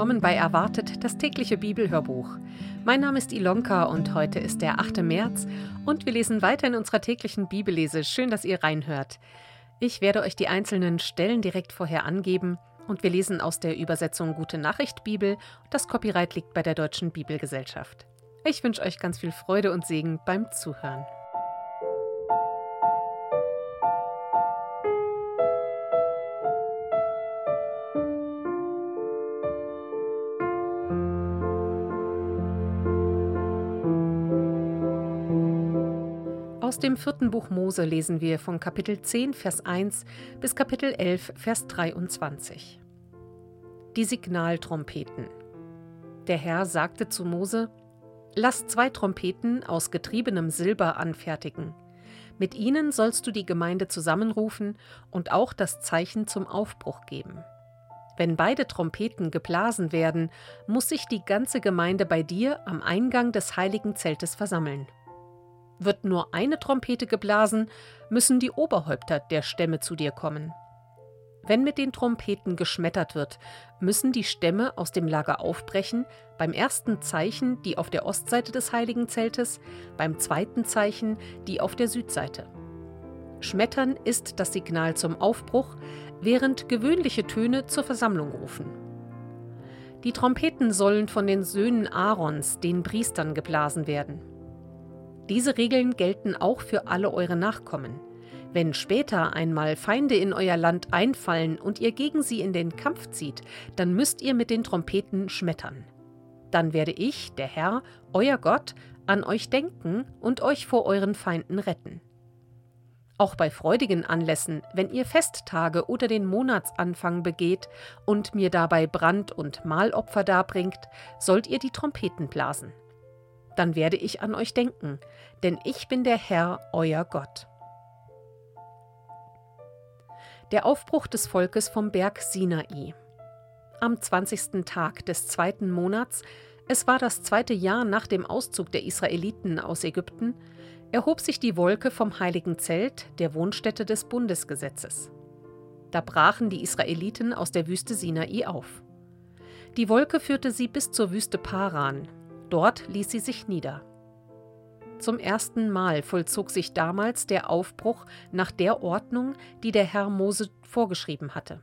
willkommen bei Erwartet, das tägliche Bibelhörbuch. Mein Name ist Ilonka und heute ist der 8. März und wir lesen weiter in unserer täglichen Bibellese. Schön, dass ihr reinhört. Ich werde euch die einzelnen Stellen direkt vorher angeben und wir lesen aus der Übersetzung Gute Nachricht Bibel. Das Copyright liegt bei der Deutschen Bibelgesellschaft. Ich wünsche euch ganz viel Freude und Segen beim Zuhören. Dem vierten Buch Mose lesen wir von Kapitel 10, Vers 1 bis Kapitel 11, Vers 23. Die Signaltrompeten. Der Herr sagte zu Mose: Lass zwei Trompeten aus getriebenem Silber anfertigen. Mit ihnen sollst du die Gemeinde zusammenrufen und auch das Zeichen zum Aufbruch geben. Wenn beide Trompeten geblasen werden, muss sich die ganze Gemeinde bei dir am Eingang des heiligen Zeltes versammeln. Wird nur eine Trompete geblasen, müssen die Oberhäupter der Stämme zu dir kommen. Wenn mit den Trompeten geschmettert wird, müssen die Stämme aus dem Lager aufbrechen, beim ersten Zeichen die auf der Ostseite des heiligen Zeltes, beim zweiten Zeichen die auf der Südseite. Schmettern ist das Signal zum Aufbruch, während gewöhnliche Töne zur Versammlung rufen. Die Trompeten sollen von den Söhnen Aarons, den Priestern, geblasen werden. Diese Regeln gelten auch für alle eure Nachkommen. Wenn später einmal Feinde in euer Land einfallen und ihr gegen sie in den Kampf zieht, dann müsst ihr mit den Trompeten schmettern. Dann werde ich, der Herr, euer Gott, an euch denken und euch vor euren Feinden retten. Auch bei freudigen Anlässen, wenn ihr Festtage oder den Monatsanfang begeht und mir dabei Brand- und Mahlopfer darbringt, sollt ihr die Trompeten blasen dann werde ich an euch denken, denn ich bin der Herr, euer Gott. Der Aufbruch des Volkes vom Berg Sinai. Am 20. Tag des zweiten Monats, es war das zweite Jahr nach dem Auszug der Israeliten aus Ägypten, erhob sich die Wolke vom heiligen Zelt, der Wohnstätte des Bundesgesetzes. Da brachen die Israeliten aus der Wüste Sinai auf. Die Wolke führte sie bis zur Wüste Paran, Dort ließ sie sich nieder. Zum ersten Mal vollzog sich damals der Aufbruch nach der Ordnung, die der Herr Mose vorgeschrieben hatte.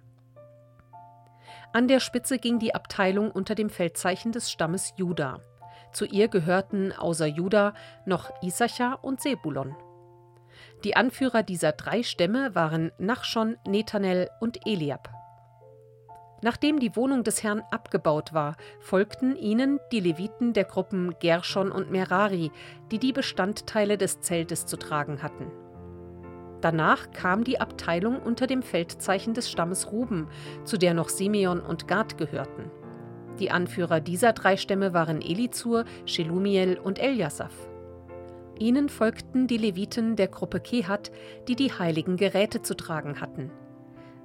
An der Spitze ging die Abteilung unter dem Feldzeichen des Stammes Juda. Zu ihr gehörten außer Juda noch Issachar und Sebulon. Die Anführer dieser drei Stämme waren Nachschon, Netanel und Eliab. Nachdem die Wohnung des Herrn abgebaut war, folgten ihnen die Leviten der Gruppen Gershon und Merari, die die Bestandteile des Zeltes zu tragen hatten. Danach kam die Abteilung unter dem Feldzeichen des Stammes Ruben, zu der noch Simeon und Gad gehörten. Die Anführer dieser drei Stämme waren Elizur, Shelumiel und Eliasaph. Ihnen folgten die Leviten der Gruppe Kehat, die die heiligen Geräte zu tragen hatten.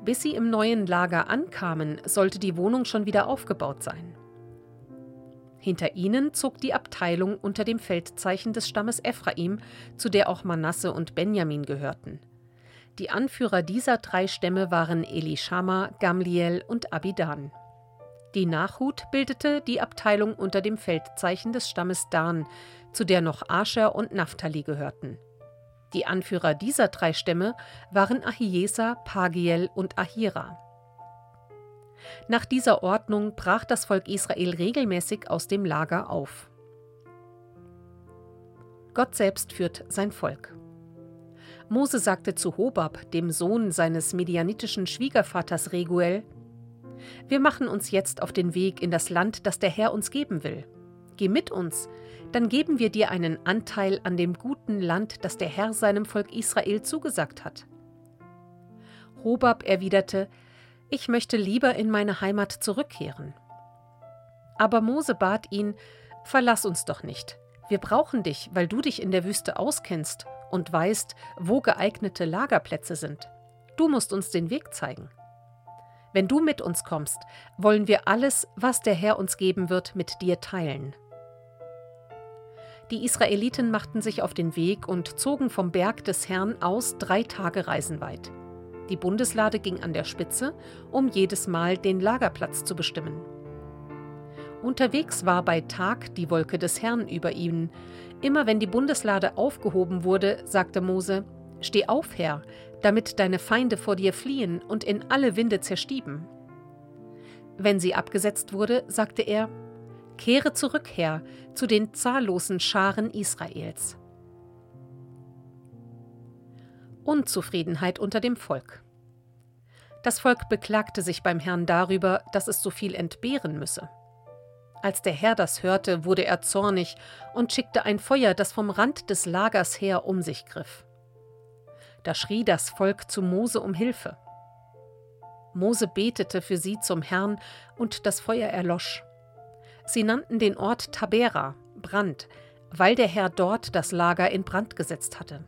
Bis sie im neuen Lager ankamen, sollte die Wohnung schon wieder aufgebaut sein. Hinter ihnen zog die Abteilung unter dem Feldzeichen des Stammes Ephraim, zu der auch Manasse und Benjamin gehörten. Die Anführer dieser drei Stämme waren Elishama, Gamliel und Abidan. Die Nachhut bildete die Abteilung unter dem Feldzeichen des Stammes Dan, zu der noch Ascher und Naphtali gehörten. Die Anführer dieser drei Stämme waren Ahiesa, Pagiel und Ahira. Nach dieser Ordnung brach das Volk Israel regelmäßig aus dem Lager auf. Gott selbst führt sein Volk. Mose sagte zu Hobab, dem Sohn seines medianitischen Schwiegervaters Reguel: Wir machen uns jetzt auf den Weg in das Land, das der Herr uns geben will. Geh mit uns, dann geben wir dir einen Anteil an dem guten Land, das der Herr seinem Volk Israel zugesagt hat. Hobab erwiderte, ich möchte lieber in meine Heimat zurückkehren. Aber Mose bat ihn, Verlass uns doch nicht. Wir brauchen dich, weil du dich in der Wüste auskennst und weißt, wo geeignete Lagerplätze sind. Du musst uns den Weg zeigen. Wenn du mit uns kommst, wollen wir alles, was der Herr uns geben wird, mit dir teilen. Die Israeliten machten sich auf den Weg und zogen vom Berg des Herrn aus drei Tage reisenweit. Die Bundeslade ging an der Spitze, um jedes Mal den Lagerplatz zu bestimmen. Unterwegs war bei Tag die Wolke des Herrn über ihnen. Immer wenn die Bundeslade aufgehoben wurde, sagte Mose: Steh auf, Herr, damit deine Feinde vor dir fliehen und in alle Winde zerstieben. Wenn sie abgesetzt wurde, sagte er: Kehre zurück, Herr, zu den zahllosen Scharen Israels. Unzufriedenheit unter dem Volk. Das Volk beklagte sich beim Herrn darüber, dass es so viel entbehren müsse. Als der Herr das hörte, wurde er zornig und schickte ein Feuer, das vom Rand des Lagers her um sich griff. Da schrie das Volk zu Mose um Hilfe. Mose betete für sie zum Herrn, und das Feuer erlosch. Sie nannten den Ort Tabera, Brand, weil der Herr dort das Lager in Brand gesetzt hatte.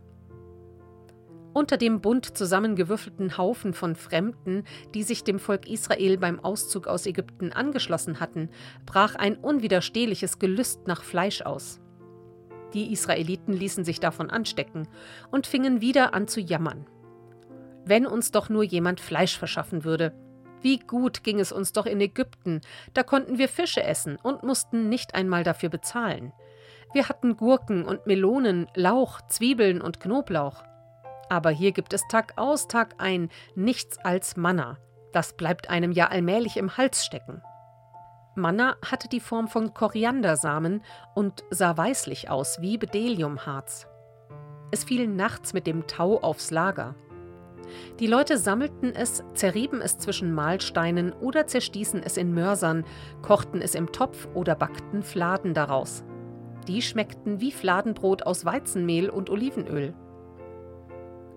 Unter dem bunt zusammengewürfelten Haufen von Fremden, die sich dem Volk Israel beim Auszug aus Ägypten angeschlossen hatten, brach ein unwiderstehliches Gelüst nach Fleisch aus. Die Israeliten ließen sich davon anstecken und fingen wieder an zu jammern. Wenn uns doch nur jemand Fleisch verschaffen würde. Wie gut ging es uns doch in Ägypten, da konnten wir Fische essen und mussten nicht einmal dafür bezahlen. Wir hatten Gurken und Melonen, Lauch, Zwiebeln und Knoblauch. Aber hier gibt es Tag aus, Tag ein nichts als Manna. Das bleibt einem ja allmählich im Hals stecken. Manna hatte die Form von Koriandersamen und sah weißlich aus wie Bedeliumharz. Es fiel nachts mit dem Tau aufs Lager. Die Leute sammelten es, zerrieben es zwischen Mahlsteinen oder zerstießen es in Mörsern, kochten es im Topf oder backten Fladen daraus. Die schmeckten wie Fladenbrot aus Weizenmehl und Olivenöl.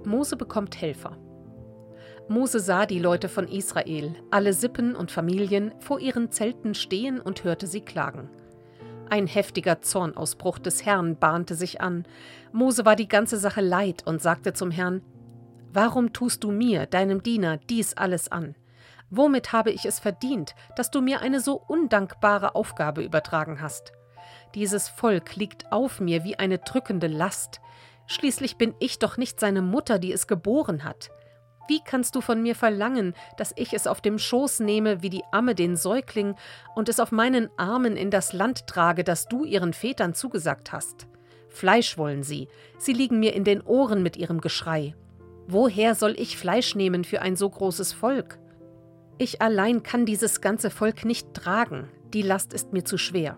Mose bekommt Helfer. Mose sah die Leute von Israel, alle Sippen und Familien, vor ihren Zelten stehen und hörte sie klagen. Ein heftiger Zornausbruch des Herrn bahnte sich an. Mose war die ganze Sache leid und sagte zum Herrn: Warum tust du mir, deinem Diener, dies alles an? Womit habe ich es verdient, dass du mir eine so undankbare Aufgabe übertragen hast? Dieses Volk liegt auf mir wie eine drückende Last. Schließlich bin ich doch nicht seine Mutter, die es geboren hat. Wie kannst du von mir verlangen, dass ich es auf dem Schoß nehme wie die Amme den Säugling und es auf meinen Armen in das Land trage, das du ihren Vätern zugesagt hast? Fleisch wollen sie, sie liegen mir in den Ohren mit ihrem Geschrei. Woher soll ich Fleisch nehmen für ein so großes Volk? Ich allein kann dieses ganze Volk nicht tragen, die Last ist mir zu schwer.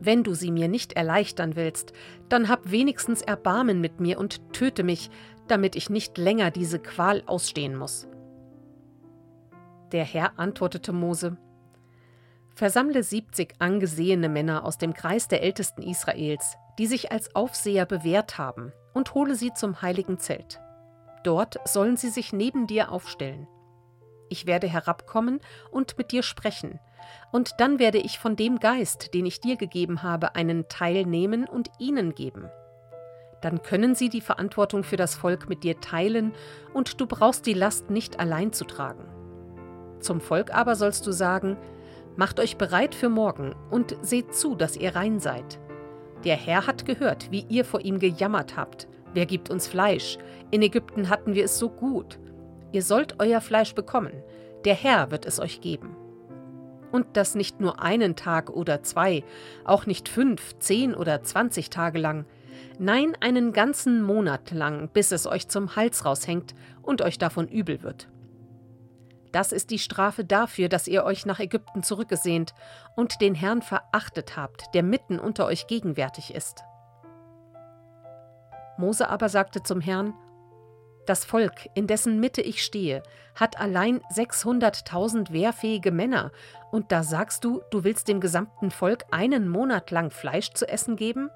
Wenn du sie mir nicht erleichtern willst, dann hab wenigstens Erbarmen mit mir und töte mich, damit ich nicht länger diese Qual ausstehen muss. Der Herr antwortete Mose, Versammle siebzig angesehene Männer aus dem Kreis der Ältesten Israels, die sich als Aufseher bewährt haben, und hole sie zum heiligen Zelt. Dort sollen sie sich neben dir aufstellen. Ich werde herabkommen und mit dir sprechen, und dann werde ich von dem Geist, den ich dir gegeben habe, einen Teil nehmen und ihnen geben. Dann können sie die Verantwortung für das Volk mit dir teilen, und du brauchst die Last nicht allein zu tragen. Zum Volk aber sollst du sagen, Macht euch bereit für morgen und seht zu, dass ihr rein seid. Der Herr hat gehört, wie ihr vor ihm gejammert habt. Wer gibt uns Fleisch? In Ägypten hatten wir es so gut. Ihr sollt euer Fleisch bekommen. Der Herr wird es euch geben. Und das nicht nur einen Tag oder zwei, auch nicht fünf, zehn oder zwanzig Tage lang, nein, einen ganzen Monat lang, bis es euch zum Hals raushängt und euch davon übel wird. Das ist die Strafe dafür, dass ihr euch nach Ägypten zurückgesehnt und den Herrn verachtet habt, der mitten unter euch gegenwärtig ist. Mose aber sagte zum Herrn, das Volk, in dessen Mitte ich stehe, hat allein 600.000 wehrfähige Männer, und da sagst du, du willst dem gesamten Volk einen Monat lang Fleisch zu essen geben?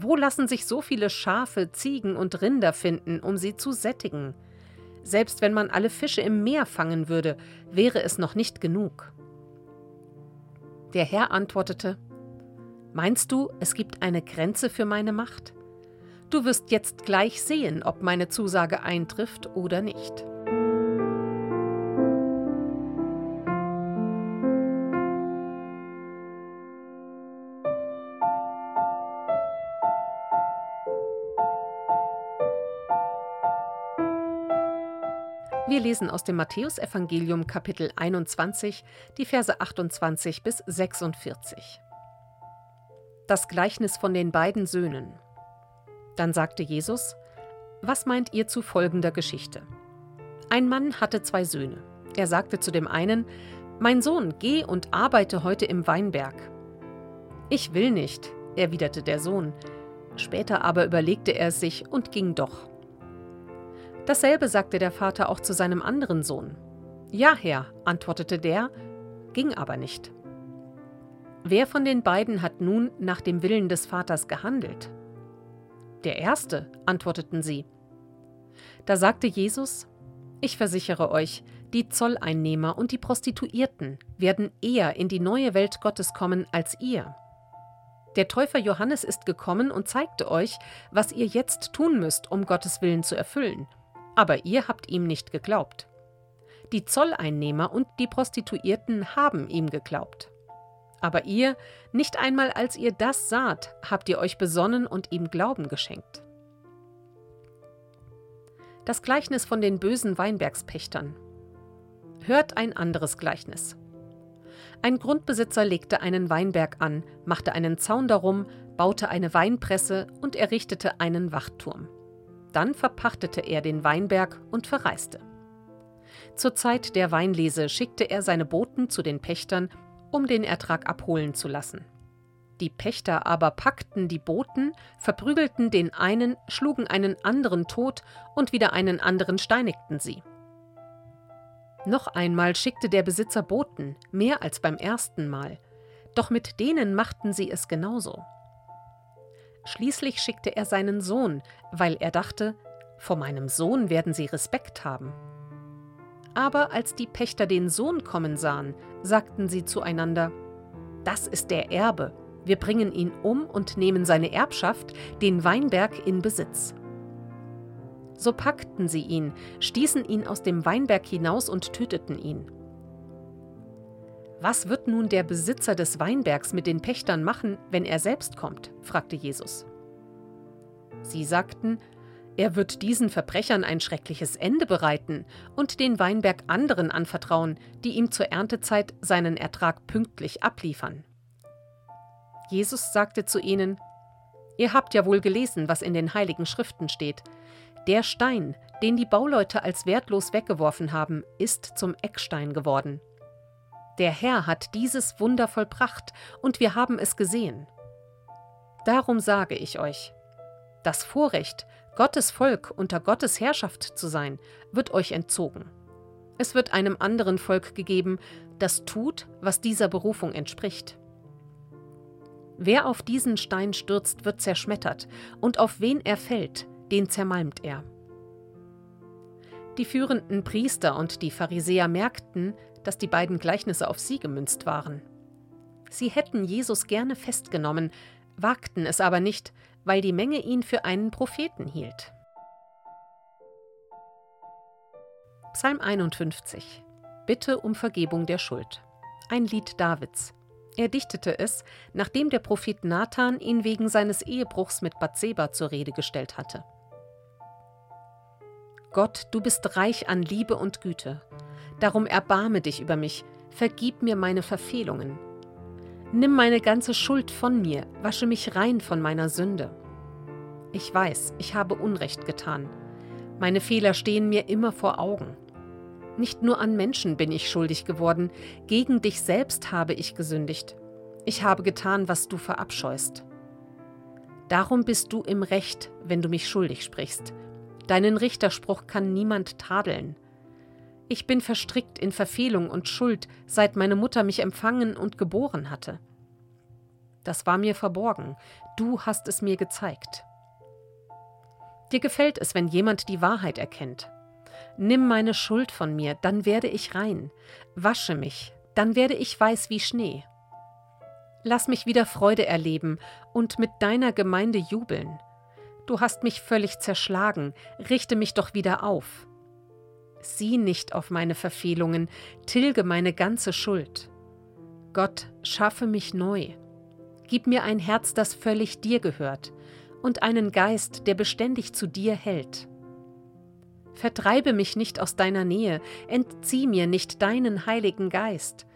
Wo lassen sich so viele Schafe, Ziegen und Rinder finden, um sie zu sättigen? Selbst wenn man alle Fische im Meer fangen würde, wäre es noch nicht genug. Der Herr antwortete, Meinst du, es gibt eine Grenze für meine Macht? Du wirst jetzt gleich sehen, ob meine Zusage eintrifft oder nicht. Wir lesen aus dem Matthäusevangelium Kapitel 21, die Verse 28 bis 46. Das Gleichnis von den beiden Söhnen. Dann sagte Jesus: Was meint ihr zu folgender Geschichte? Ein Mann hatte zwei Söhne. Er sagte zu dem einen: Mein Sohn, geh und arbeite heute im Weinberg. Ich will nicht, erwiderte der Sohn. Später aber überlegte er es sich und ging doch. Dasselbe sagte der Vater auch zu seinem anderen Sohn. Ja, Herr, antwortete der, ging aber nicht. Wer von den beiden hat nun nach dem Willen des Vaters gehandelt? Der erste, antworteten sie. Da sagte Jesus, ich versichere euch, die Zolleinnehmer und die Prostituierten werden eher in die neue Welt Gottes kommen als ihr. Der Täufer Johannes ist gekommen und zeigte euch, was ihr jetzt tun müsst, um Gottes Willen zu erfüllen aber ihr habt ihm nicht geglaubt. Die Zolleinnehmer und die Prostituierten haben ihm geglaubt. Aber ihr, nicht einmal als ihr das saht, habt ihr euch besonnen und ihm Glauben geschenkt. Das Gleichnis von den bösen Weinbergspächtern. Hört ein anderes Gleichnis. Ein Grundbesitzer legte einen Weinberg an, machte einen Zaun darum, baute eine Weinpresse und errichtete einen Wachturm. Dann verpachtete er den Weinberg und verreiste. Zur Zeit der Weinlese schickte er seine Boten zu den Pächtern, um den Ertrag abholen zu lassen. Die Pächter aber packten die Boten, verprügelten den einen, schlugen einen anderen tot und wieder einen anderen steinigten sie. Noch einmal schickte der Besitzer Boten, mehr als beim ersten Mal, doch mit denen machten sie es genauso. Schließlich schickte er seinen Sohn, weil er dachte, vor meinem Sohn werden sie Respekt haben. Aber als die Pächter den Sohn kommen sahen, sagten sie zueinander, Das ist der Erbe, wir bringen ihn um und nehmen seine Erbschaft, den Weinberg, in Besitz. So packten sie ihn, stießen ihn aus dem Weinberg hinaus und töteten ihn. Was wird nun der Besitzer des Weinbergs mit den Pächtern machen, wenn er selbst kommt? fragte Jesus. Sie sagten, er wird diesen Verbrechern ein schreckliches Ende bereiten und den Weinberg anderen anvertrauen, die ihm zur Erntezeit seinen Ertrag pünktlich abliefern. Jesus sagte zu ihnen, Ihr habt ja wohl gelesen, was in den heiligen Schriften steht. Der Stein, den die Bauleute als wertlos weggeworfen haben, ist zum Eckstein geworden. Der Herr hat dieses Wunder vollbracht, und wir haben es gesehen. Darum sage ich euch, das Vorrecht, Gottes Volk unter Gottes Herrschaft zu sein, wird euch entzogen. Es wird einem anderen Volk gegeben, das tut, was dieser Berufung entspricht. Wer auf diesen Stein stürzt, wird zerschmettert, und auf wen er fällt, den zermalmt er. Die führenden Priester und die Pharisäer merkten, dass die beiden Gleichnisse auf sie gemünzt waren. Sie hätten Jesus gerne festgenommen, wagten es aber nicht, weil die Menge ihn für einen Propheten hielt. Psalm 51 Bitte um Vergebung der Schuld. Ein Lied Davids. Er dichtete es, nachdem der Prophet Nathan ihn wegen seines Ehebruchs mit Bathseba zur Rede gestellt hatte. Gott, du bist reich an Liebe und Güte. Darum erbarme dich über mich, vergib mir meine Verfehlungen. Nimm meine ganze Schuld von mir, wasche mich rein von meiner Sünde. Ich weiß, ich habe Unrecht getan. Meine Fehler stehen mir immer vor Augen. Nicht nur an Menschen bin ich schuldig geworden, gegen dich selbst habe ich gesündigt. Ich habe getan, was du verabscheust. Darum bist du im Recht, wenn du mich schuldig sprichst. Deinen Richterspruch kann niemand tadeln. Ich bin verstrickt in Verfehlung und Schuld, seit meine Mutter mich empfangen und geboren hatte. Das war mir verborgen, du hast es mir gezeigt. Dir gefällt es, wenn jemand die Wahrheit erkennt. Nimm meine Schuld von mir, dann werde ich rein. Wasche mich, dann werde ich weiß wie Schnee. Lass mich wieder Freude erleben und mit deiner Gemeinde jubeln. Du hast mich völlig zerschlagen, richte mich doch wieder auf. Sieh nicht auf meine Verfehlungen, tilge meine ganze Schuld. Gott, schaffe mich neu. Gib mir ein Herz, das völlig dir gehört, und einen Geist, der beständig zu dir hält. Vertreibe mich nicht aus deiner Nähe, entzieh mir nicht deinen Heiligen Geist.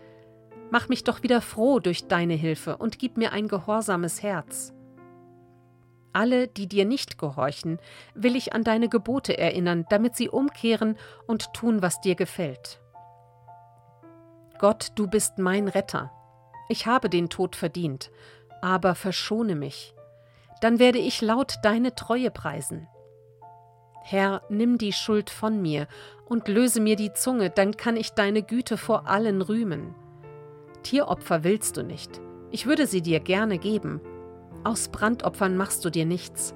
Mach mich doch wieder froh durch deine Hilfe und gib mir ein gehorsames Herz. Alle, die dir nicht gehorchen, will ich an deine Gebote erinnern, damit sie umkehren und tun, was dir gefällt. Gott, du bist mein Retter. Ich habe den Tod verdient, aber verschone mich. Dann werde ich laut deine Treue preisen. Herr, nimm die Schuld von mir und löse mir die Zunge, dann kann ich deine Güte vor allen rühmen. Tieropfer willst du nicht, ich würde sie dir gerne geben. Aus Brandopfern machst du dir nichts.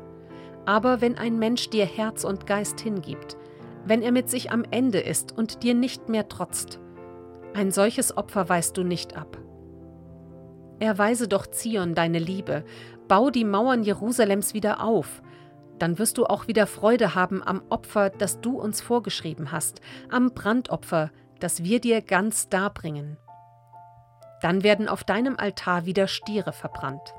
Aber wenn ein Mensch dir Herz und Geist hingibt, wenn er mit sich am Ende ist und dir nicht mehr trotzt, ein solches Opfer weist du nicht ab. Erweise doch Zion deine Liebe, bau die Mauern Jerusalems wieder auf, dann wirst du auch wieder Freude haben am Opfer, das du uns vorgeschrieben hast, am Brandopfer, das wir dir ganz darbringen. Dann werden auf deinem Altar wieder Stiere verbrannt.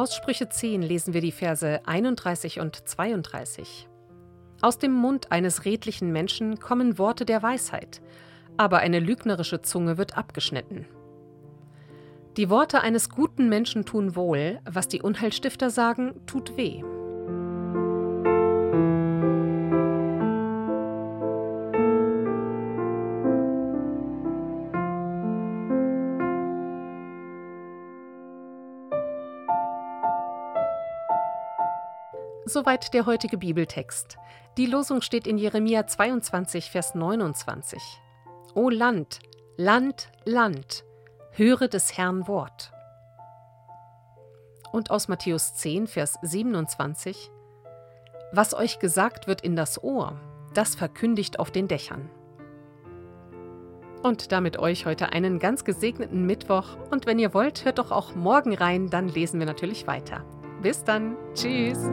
Aus Sprüche 10 lesen wir die Verse 31 und 32. Aus dem Mund eines redlichen Menschen kommen Worte der Weisheit, aber eine lügnerische Zunge wird abgeschnitten. Die Worte eines guten Menschen tun wohl, was die Unheilstifter sagen, tut weh. Soweit der heutige Bibeltext. Die Losung steht in Jeremia 22, Vers 29. O Land, Land, Land, höre des Herrn Wort. Und aus Matthäus 10, Vers 27. Was euch gesagt wird in das Ohr, das verkündigt auf den Dächern. Und damit euch heute einen ganz gesegneten Mittwoch. Und wenn ihr wollt, hört doch auch morgen rein, dann lesen wir natürlich weiter. Bis dann. Tschüss.